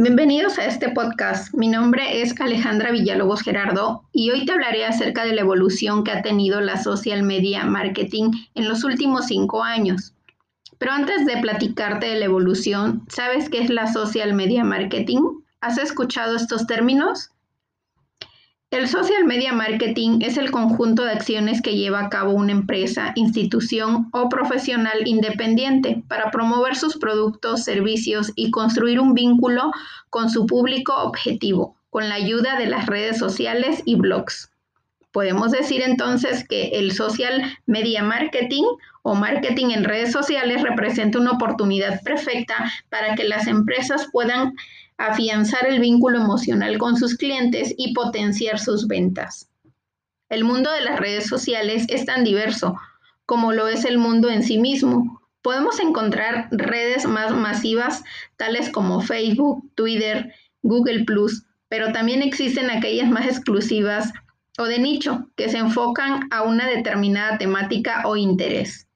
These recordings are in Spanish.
bienvenidos a este podcast. Mi nombre es Alejandra Villalobos Gerardo y hoy te hablaré acerca de la evolución que ha tenido la social media marketing en los últimos cinco años. Pero antes de platicarte de la evolución, ¿sabes qué es la social media marketing? ¿Has escuchado estos términos? El social media marketing es el conjunto de acciones que lleva a cabo una empresa, institución o profesional independiente para promover sus productos, servicios y construir un vínculo con su público objetivo, con la ayuda de las redes sociales y blogs. Podemos decir entonces que el social media marketing o marketing en redes sociales representa una oportunidad perfecta para que las empresas puedan afianzar el vínculo emocional con sus clientes y potenciar sus ventas. El mundo de las redes sociales es tan diverso como lo es el mundo en sí mismo. Podemos encontrar redes más masivas tales como Facebook, Twitter, Google ⁇ pero también existen aquellas más exclusivas o de nicho que se enfocan a una determinada temática o interés.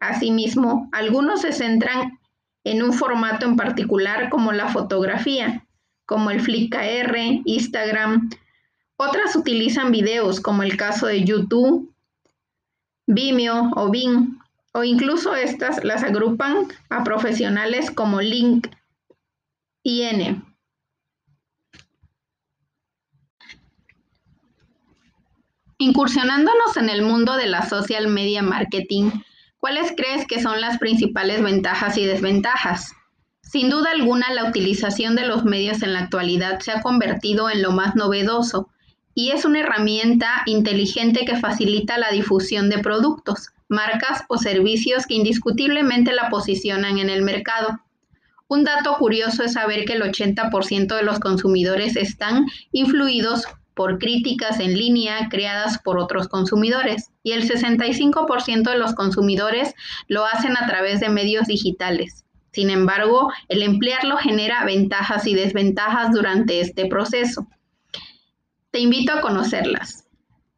Asimismo, algunos se centran en un formato en particular como la fotografía, como el Flickr, Instagram. Otras utilizan videos como el caso de YouTube, Vimeo o Bing, o incluso estas las agrupan a profesionales como LinkedIn. Incursionándonos en el mundo de la social media marketing, ¿Cuáles crees que son las principales ventajas y desventajas? Sin duda alguna, la utilización de los medios en la actualidad se ha convertido en lo más novedoso y es una herramienta inteligente que facilita la difusión de productos, marcas o servicios que indiscutiblemente la posicionan en el mercado. Un dato curioso es saber que el 80% de los consumidores están influidos por críticas en línea creadas por otros consumidores y el 65% de los consumidores lo hacen a través de medios digitales. Sin embargo, el emplearlo genera ventajas y desventajas durante este proceso. Te invito a conocerlas.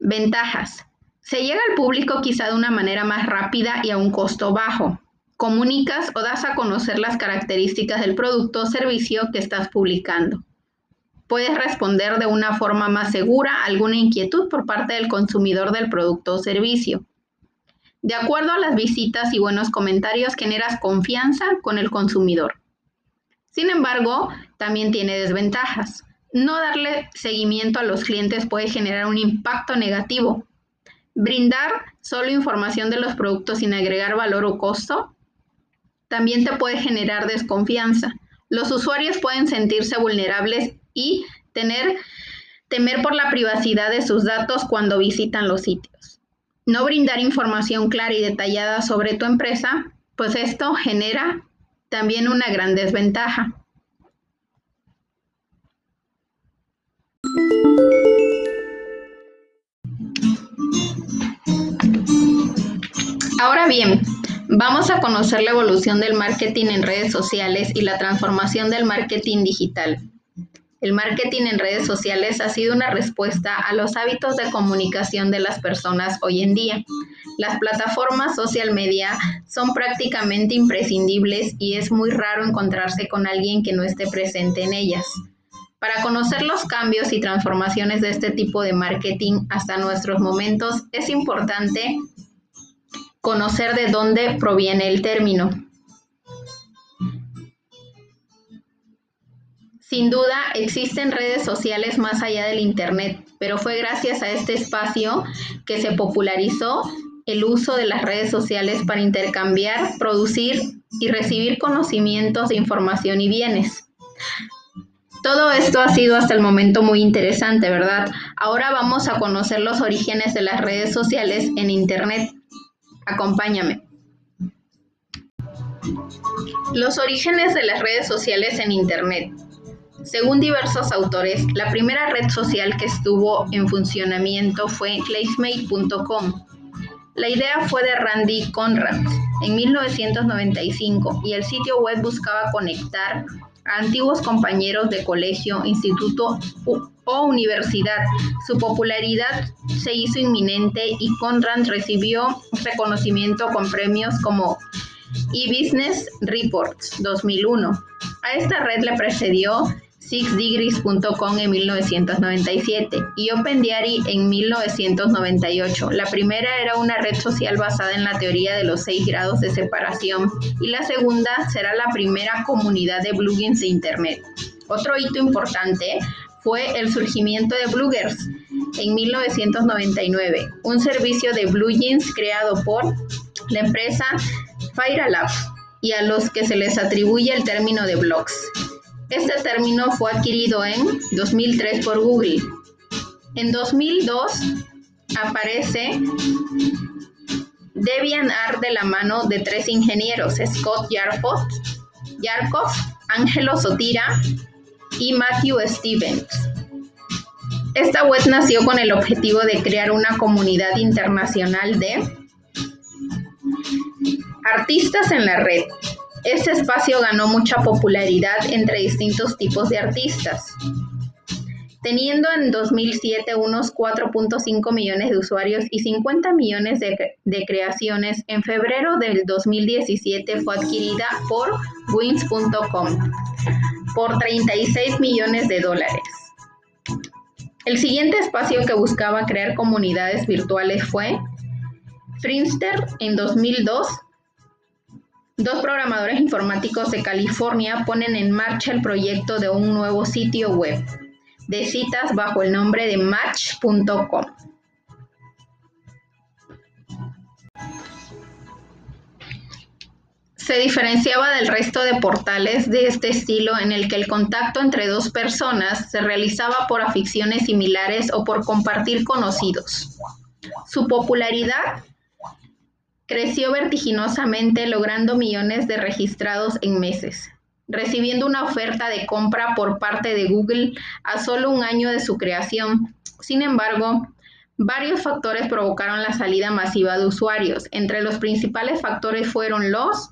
Ventajas. Se llega al público quizá de una manera más rápida y a un costo bajo. Comunicas o das a conocer las características del producto o servicio que estás publicando puedes responder de una forma más segura alguna inquietud por parte del consumidor del producto o servicio. De acuerdo a las visitas y buenos comentarios, generas confianza con el consumidor. Sin embargo, también tiene desventajas. No darle seguimiento a los clientes puede generar un impacto negativo. Brindar solo información de los productos sin agregar valor o costo también te puede generar desconfianza. Los usuarios pueden sentirse vulnerables y tener, temer por la privacidad de sus datos cuando visitan los sitios. No brindar información clara y detallada sobre tu empresa, pues esto genera también una gran desventaja. Ahora bien, vamos a conocer la evolución del marketing en redes sociales y la transformación del marketing digital. El marketing en redes sociales ha sido una respuesta a los hábitos de comunicación de las personas hoy en día. Las plataformas social media son prácticamente imprescindibles y es muy raro encontrarse con alguien que no esté presente en ellas. Para conocer los cambios y transformaciones de este tipo de marketing hasta nuestros momentos, es importante conocer de dónde proviene el término. Sin duda, existen redes sociales más allá del Internet, pero fue gracias a este espacio que se popularizó el uso de las redes sociales para intercambiar, producir y recibir conocimientos, información y bienes. Todo esto ha sido hasta el momento muy interesante, ¿verdad? Ahora vamos a conocer los orígenes de las redes sociales en Internet. Acompáñame. Los orígenes de las redes sociales en Internet. Según diversos autores, la primera red social que estuvo en funcionamiento fue Classmate.com. La idea fue de Randy Conrad en 1995 y el sitio web buscaba conectar a antiguos compañeros de colegio, instituto o universidad. Su popularidad se hizo inminente y Conrad recibió reconocimiento con premios como eBusiness Reports 2001. A esta red le precedió sixdegrees.com en 1997 y OpenDiary en 1998. La primera era una red social basada en la teoría de los seis grados de separación y la segunda será la primera comunidad de bloggings de Internet. Otro hito importante fue el surgimiento de Bloggers en 1999, un servicio de jeans creado por la empresa FireLab y a los que se les atribuye el término de blogs. Este término fue adquirido en 2003 por Google. En 2002 aparece DeviantArt de la mano de tres ingenieros, Scott Yarkov, Angelo Sotira y Matthew Stevens. Esta web nació con el objetivo de crear una comunidad internacional de artistas en la red. Este espacio ganó mucha popularidad entre distintos tipos de artistas. Teniendo en 2007 unos 4.5 millones de usuarios y 50 millones de, de, creaciones, en febrero del 2017 fue adquirida por wins.com por 36 millones de dólares. El siguiente espacio que buscaba crear comunidades virtuales fue Friendster en 2002. Dos programadores informáticos de California ponen en marcha el proyecto de un nuevo sitio web de citas bajo el nombre de Match.com. Se diferenciaba del resto de portales de este estilo en el que el contacto entre dos personas se realizaba por aficiones similares o por compartir conocidos. Su popularidad creció vertiginosamente logrando millones de registrados en meses, recibiendo una oferta de compra por parte de Google a solo un año de su creación. Sin embargo, varios factores provocaron la salida masiva de usuarios. Entre los principales factores fueron los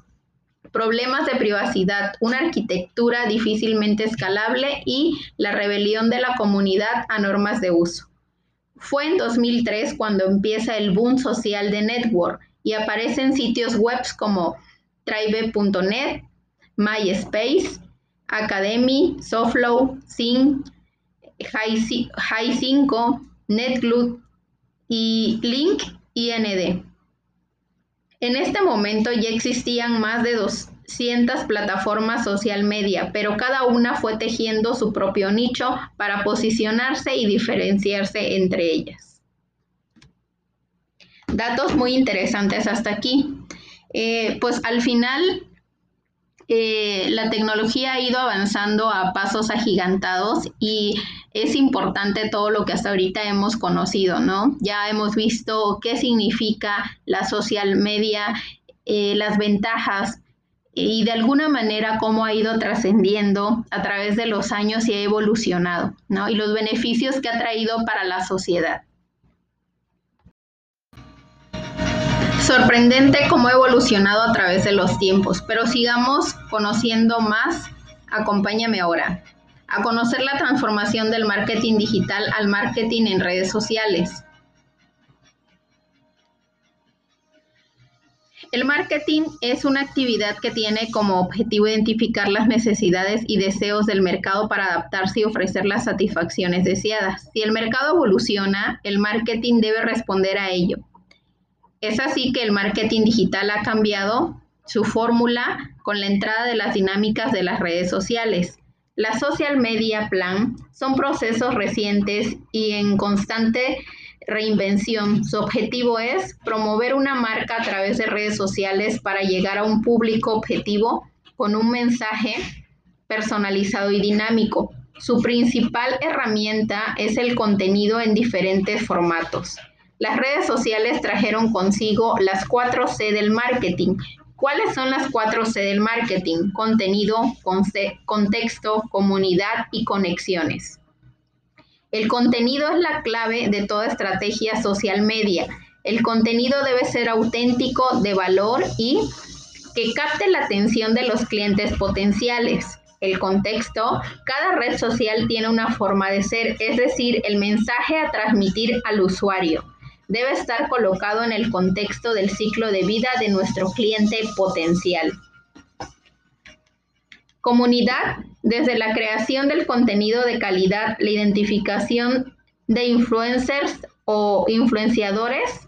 problemas de privacidad, una arquitectura difícilmente escalable y la rebelión de la comunidad a normas de uso. Fue en 2003 cuando empieza el boom social de network y aparecen sitios web como tribe.net, MySpace, Academy, Soflow, Sing, High5, NetGlood y Link IND. En este momento ya existían más de 200 plataformas social media, pero cada una fue tejiendo su propio nicho para posicionarse y diferenciarse entre ellas. Datos muy interesantes hasta aquí. Eh, pues al final eh, la tecnología ha ido avanzando a pasos agigantados y es importante todo lo que hasta ahorita hemos conocido, ¿no? Ya hemos visto qué significa la social media, eh, las ventajas y de alguna manera cómo ha ido trascendiendo a través de los años y ha evolucionado, ¿no? Y los beneficios que ha traído para la sociedad. Sorprendente cómo ha evolucionado a través de los tiempos, pero sigamos conociendo más. Acompáñame ahora a conocer la transformación del marketing digital al marketing en redes sociales. El marketing es una actividad que tiene como objetivo identificar las necesidades y deseos del mercado para adaptarse y ofrecer las satisfacciones deseadas. Si el mercado evoluciona, el marketing debe responder a ello. Es así que el marketing digital ha cambiado su fórmula con la entrada de las dinámicas de las redes sociales. La social media plan son procesos recientes y en constante reinvención. Su objetivo es promover una marca a través de redes sociales para llegar a un público objetivo con un mensaje personalizado y dinámico. Su principal herramienta es el contenido en diferentes formatos. Las redes sociales trajeron consigo las cuatro C del marketing, ¿Cuáles son las cuatro C del marketing? Contenido, contexto, comunidad y conexiones. El contenido es la clave de toda estrategia social media. El contenido debe ser auténtico, de valor y que capte la atención de los clientes potenciales. El contexto, cada red social tiene una forma de ser, es decir, el mensaje a transmitir al usuario debe estar colocado en el contexto del ciclo de vida de nuestro cliente potencial. Comunidad desde la creación del contenido de calidad, la identificación de influencers o influenciadores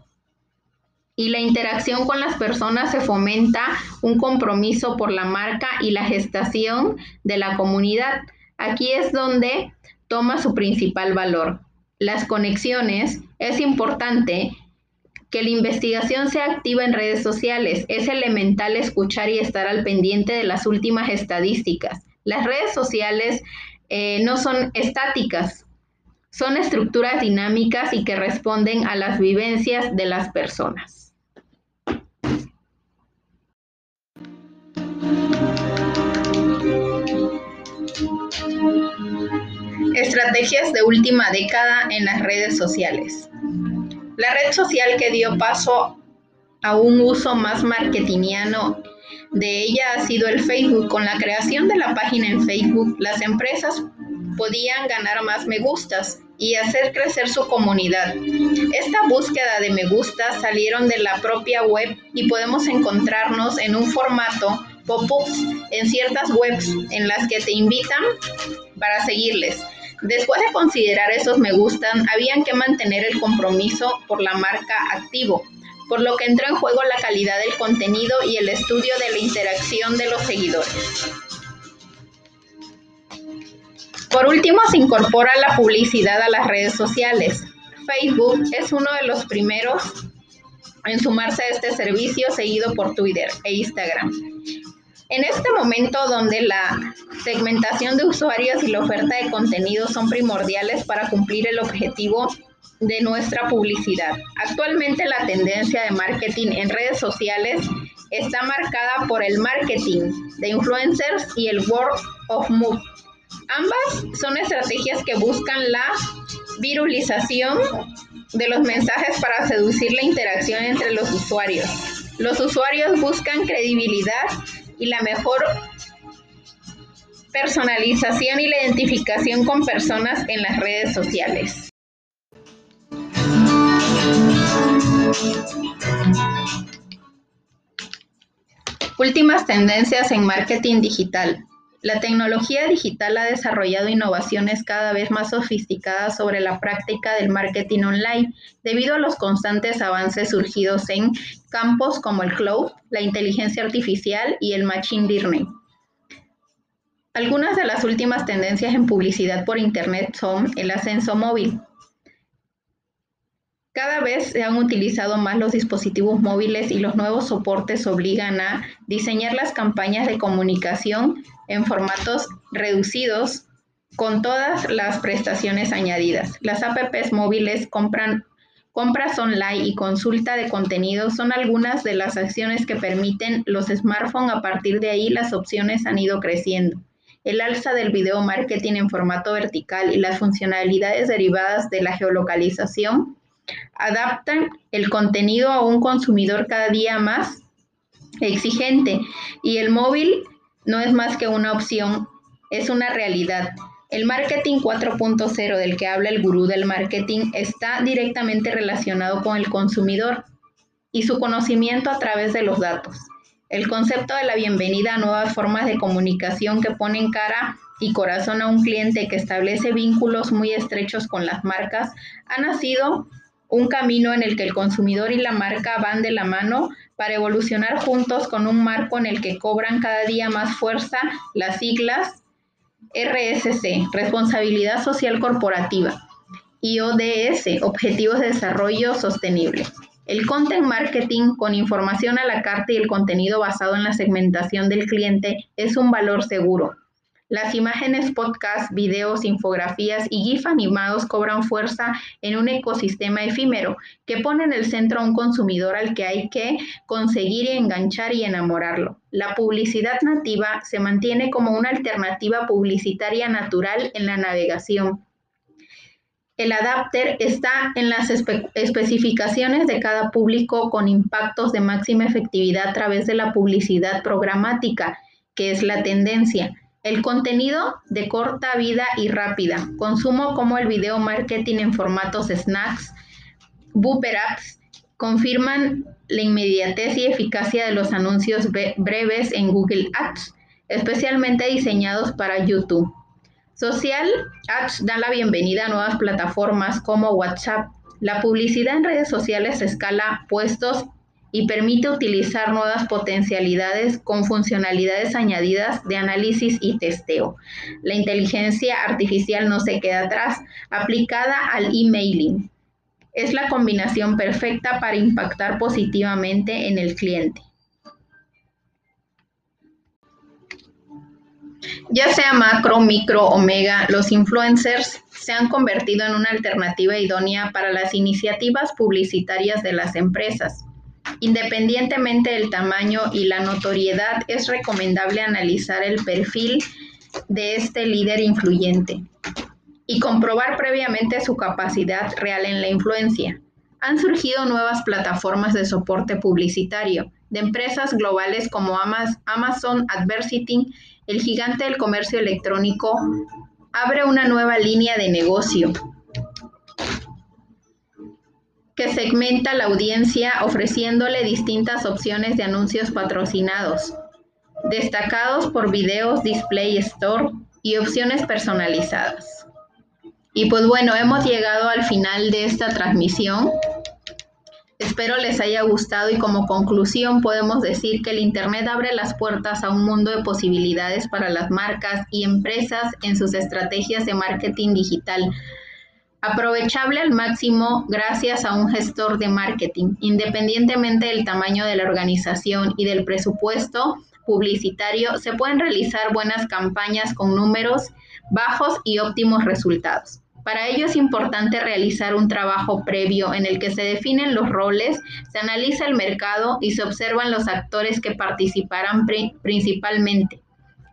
y la interacción con las personas se fomenta un compromiso por la marca y la gestación de la comunidad. Aquí es donde toma su principal valor. Las conexiones es importante que la investigación sea activa en redes sociales. Es elemental escuchar y estar al pendiente de las últimas estadísticas. Las redes sociales eh, no son estáticas, son estructuras dinámicas y que responden a las vivencias de las personas. Estrategias de última década en las redes sociales. La red social que dio paso a un uso más marketingiano de ella ha sido el Facebook. Con la creación de la página en Facebook, las empresas podían ganar más me gustas y hacer crecer su comunidad. Esta búsqueda de me gusta salieron de la propia web y podemos encontrarnos en un formato pop-ups en ciertas webs en las que te invitan para seguirles. Después de considerar esos me gustan, habían que mantener el compromiso por la marca activo, por lo que entró en juego la calidad del contenido y el estudio de la interacción de los seguidores. Por último, se incorpora la publicidad a las redes sociales. Facebook es uno de los primeros en sumarse a este servicio, seguido por Twitter e Instagram. En este momento donde la segmentación de usuarios y la oferta de contenido son primordiales para cumplir el objetivo de nuestra publicidad. Actualmente la tendencia de marketing en redes sociales está marcada por el marketing de influencers y el word of mouth. Ambas son estrategias que buscan la virulización de los mensajes para seducir la interacción entre los usuarios. Los usuarios buscan credibilidad y la mejor personalización y la identificación con personas en las redes sociales. Últimas tendencias en marketing digital. La tecnología digital ha desarrollado innovaciones cada vez más sofisticadas sobre la práctica del marketing online, debido a los constantes avances surgidos en campos como el cloud, la inteligencia artificial y el machine learning. Algunas de las últimas tendencias en publicidad por Internet son el ascenso móvil, cada vez se han utilizado más los dispositivos móviles y los nuevos soportes obligan a diseñar las campañas de comunicación en formatos reducidos con todas las prestaciones añadidas. Las apps móviles compran compras online y consulta de contenido son algunas de las acciones que permiten los smartphones. A partir de ahí las opciones han ido creciendo. El alza del video marketing en formato vertical y las funcionalidades derivadas de la geolocalización adaptan el contenido a un consumidor cada día más exigente y el móvil no es más que una opción, es una realidad. El marketing 4.0 del que habla el gurú del marketing está directamente relacionado con el consumidor y su conocimiento a través de los datos. El concepto de la bienvenida a nuevas formas de comunicación que ponen cara y corazón a un cliente que establece vínculos muy estrechos con las marcas ha nacido un camino en el que el consumidor y la marca van de la mano para evolucionar juntos con un marco en el que cobran cada día más fuerza las siglas RSC, Responsabilidad Social Corporativa, y ODS, Objetivos de Desarrollo Sostenible. El content marketing con información a la carta y el contenido basado en la segmentación del cliente es un valor seguro, las imágenes, podcasts, videos, infografías y GIF animados cobran fuerza en un ecosistema efímero que pone en el centro a un consumidor al que hay que conseguir enganchar y enamorarlo. La publicidad nativa se mantiene como una alternativa publicitaria natural en la navegación. El adapter está en las especificaciones de cada público con impactos de máxima efectividad a través de la publicidad programática, que es la tendencia. El contenido de corta vida y rápida. Consumo como el video marketing en formatos snacks, booper apps, confirman la inmediatez y eficacia de los anuncios breves en Google Ads. especialmente diseñados para YouTube. Social Ads da la bienvenida a nuevas plataformas como WhatsApp. La publicidad en redes sociales escala puestos y permite utilizar nuevas potencialidades con funcionalidades añadidas de análisis y testeo. La inteligencia artificial no se queda atrás, aplicada al emailing. Es la combinación perfecta para impactar positivamente en el cliente. Ya sea macro, micro o mega, los influencers se han convertido en una alternativa idónea para las iniciativas publicitarias de las empresas. Independientemente del tamaño y la notoriedad, es recomendable analizar el perfil de este líder influyente y comprobar previamente su capacidad real en la influencia. Han surgido nuevas plataformas de soporte publicitario de empresas globales como Amazon Adversity, el gigante del comercio electrónico, abre una nueva línea de negocio que segmenta la audiencia ofreciéndole distintas opciones de anuncios patrocinados, destacados por videos, display store y opciones personalizadas. Y pues bueno, hemos llegado al final de esta transmisión. Espero les haya gustado y como conclusión podemos decir que el Internet abre las puertas a un mundo de posibilidades para las marcas y empresas en sus estrategias de marketing digital aprovechable al máximo gracias a un gestor de marketing, independientemente del tamaño de la organización y del presupuesto publicitario, se pueden realizar buenas campañas con números bajos y óptimos resultados. Para ello es importante realizar un trabajo previo en el que se definen los roles, se analiza el mercado y se observan los actores que participarán principalmente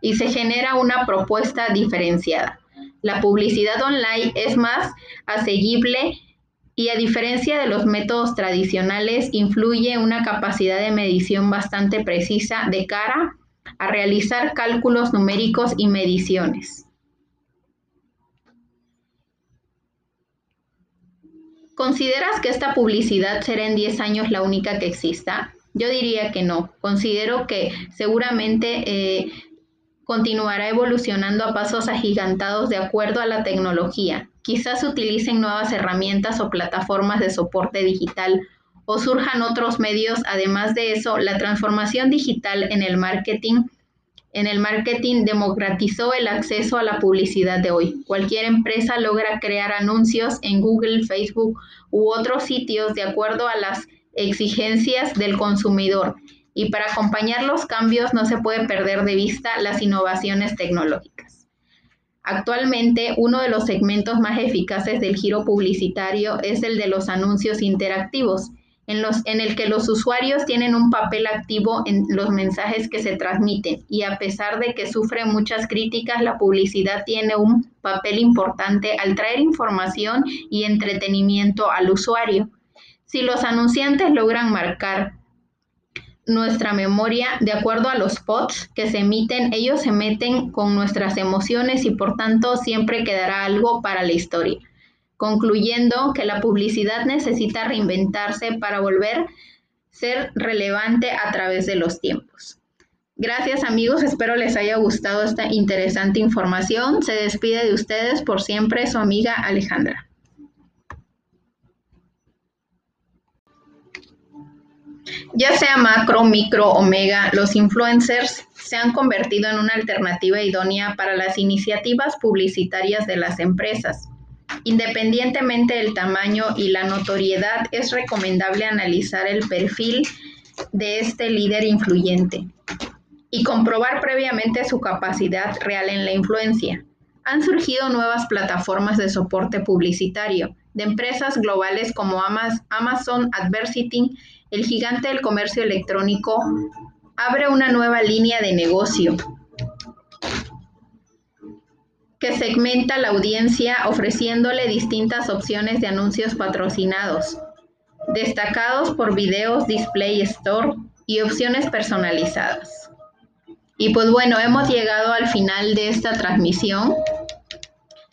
y se genera una propuesta diferenciada. La publicidad online es más asequible y a diferencia de los métodos tradicionales, influye una capacidad de medición bastante precisa de cara a realizar cálculos numéricos y mediciones. ¿Consideras que esta publicidad será en 10 años la única que exista? Yo diría que no. Considero que seguramente eh, continuará evolucionando a pasos agigantados de acuerdo a la tecnología. Quizás utilicen nuevas herramientas o plataformas de soporte digital o surjan otros medios. Además de eso, la transformación digital en el marketing en el marketing democratizó el acceso a la publicidad de hoy. Cualquier empresa logra crear anuncios en Google, Facebook u otros sitios de acuerdo a las exigencias del consumidor y para acompañar los cambios no se puede perder de vista las innovaciones tecnológicas. Actualmente, uno de los segmentos más eficaces del giro publicitario es el de los anuncios interactivos, en, los, en el que los usuarios tienen un papel activo en los mensajes que se transmiten y a pesar de que sufre muchas críticas, la publicidad tiene un papel importante al traer información y entretenimiento al usuario. Si los anunciantes logran marcar nuestra memoria de acuerdo a los spots que se emiten, ellos se meten con nuestras emociones y por tanto siempre quedará algo para la historia. Concluyendo que la publicidad necesita reinventarse para volver a ser relevante a través de los tiempos. Gracias amigos, espero les haya gustado esta interesante información. Se despide de ustedes por siempre su amiga Alejandra. Ya sea macro, micro o mega, los influencers se han convertido en una alternativa idónea para las iniciativas publicitarias de las empresas. Independientemente del tamaño y la notoriedad, es recomendable analizar el perfil de este líder influyente y comprobar previamente su capacidad real en la influencia. Han surgido nuevas plataformas de soporte publicitario de empresas globales como Amazon Adversity el gigante del comercio electrónico abre una nueva línea de negocio que segmenta la audiencia ofreciéndole distintas opciones de anuncios patrocinados, destacados por videos, display store y opciones personalizadas. Y pues bueno, hemos llegado al final de esta transmisión.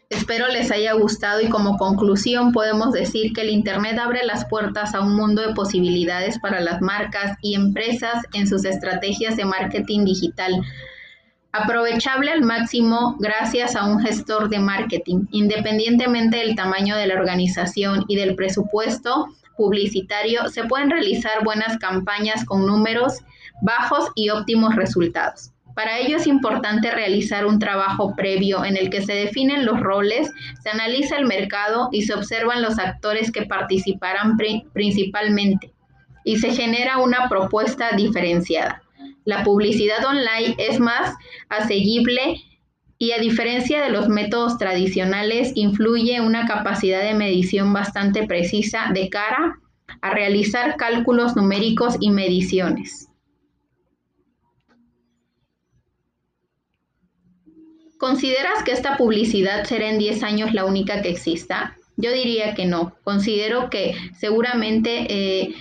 Espero les haya gustado y como conclusión podemos decir que el Internet abre las puertas a un mundo de posibilidades para las marcas y empresas en sus estrategias de marketing digital. aprovechable al máximo gracias a un gestor de marketing, independientemente del tamaño de la organización y del presupuesto publicitario, se pueden realizar buenas campañas con números bajos y óptimos resultados. Para ello es importante realizar un trabajo previo en el que se definen los roles, se analiza el mercado y se observan los actores que participarán principalmente y se genera una propuesta diferenciada. La publicidad online es más asequible y a diferencia de los métodos tradicionales, influye una capacidad de medición bastante precisa de cara a realizar cálculos numéricos y mediciones. ¿Consideras que esta publicidad será en 10 años la única que exista? Yo diría que no. Considero que seguramente eh,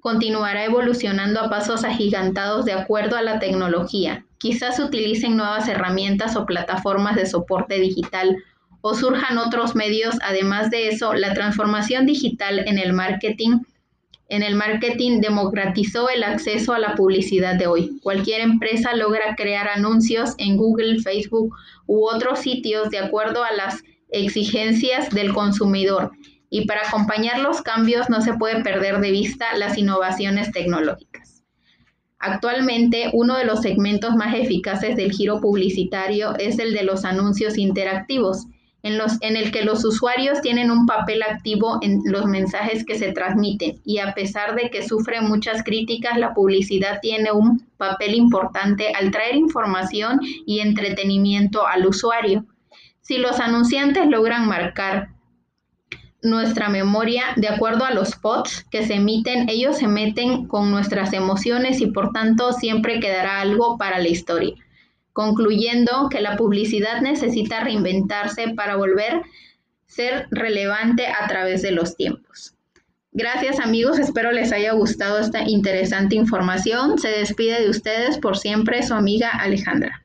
continuará evolucionando a pasos agigantados de acuerdo a la tecnología. Quizás utilicen nuevas herramientas o plataformas de soporte digital o surjan otros medios. Además de eso, la transformación digital en el marketing en el marketing democratizó el acceso a la publicidad de hoy. Cualquier empresa logra crear anuncios en Google, Facebook u otros sitios de acuerdo a las exigencias del consumidor y para acompañar los cambios no se puede perder de vista las innovaciones tecnológicas. Actualmente, uno de los segmentos más eficaces del giro publicitario es el de los anuncios interactivos, en, los, en el que los usuarios tienen un papel activo en los mensajes que se transmiten y a pesar de que sufre muchas críticas, la publicidad tiene un papel importante al traer información y entretenimiento al usuario. Si los anunciantes logran marcar nuestra memoria de acuerdo a los spots que se emiten, ellos se meten con nuestras emociones y por tanto siempre quedará algo para la historia. Concluyendo que la publicidad necesita reinventarse para volver a ser relevante a través de los tiempos. Gracias amigos, espero les haya gustado esta interesante información. Se despide de ustedes por siempre su amiga Alejandra.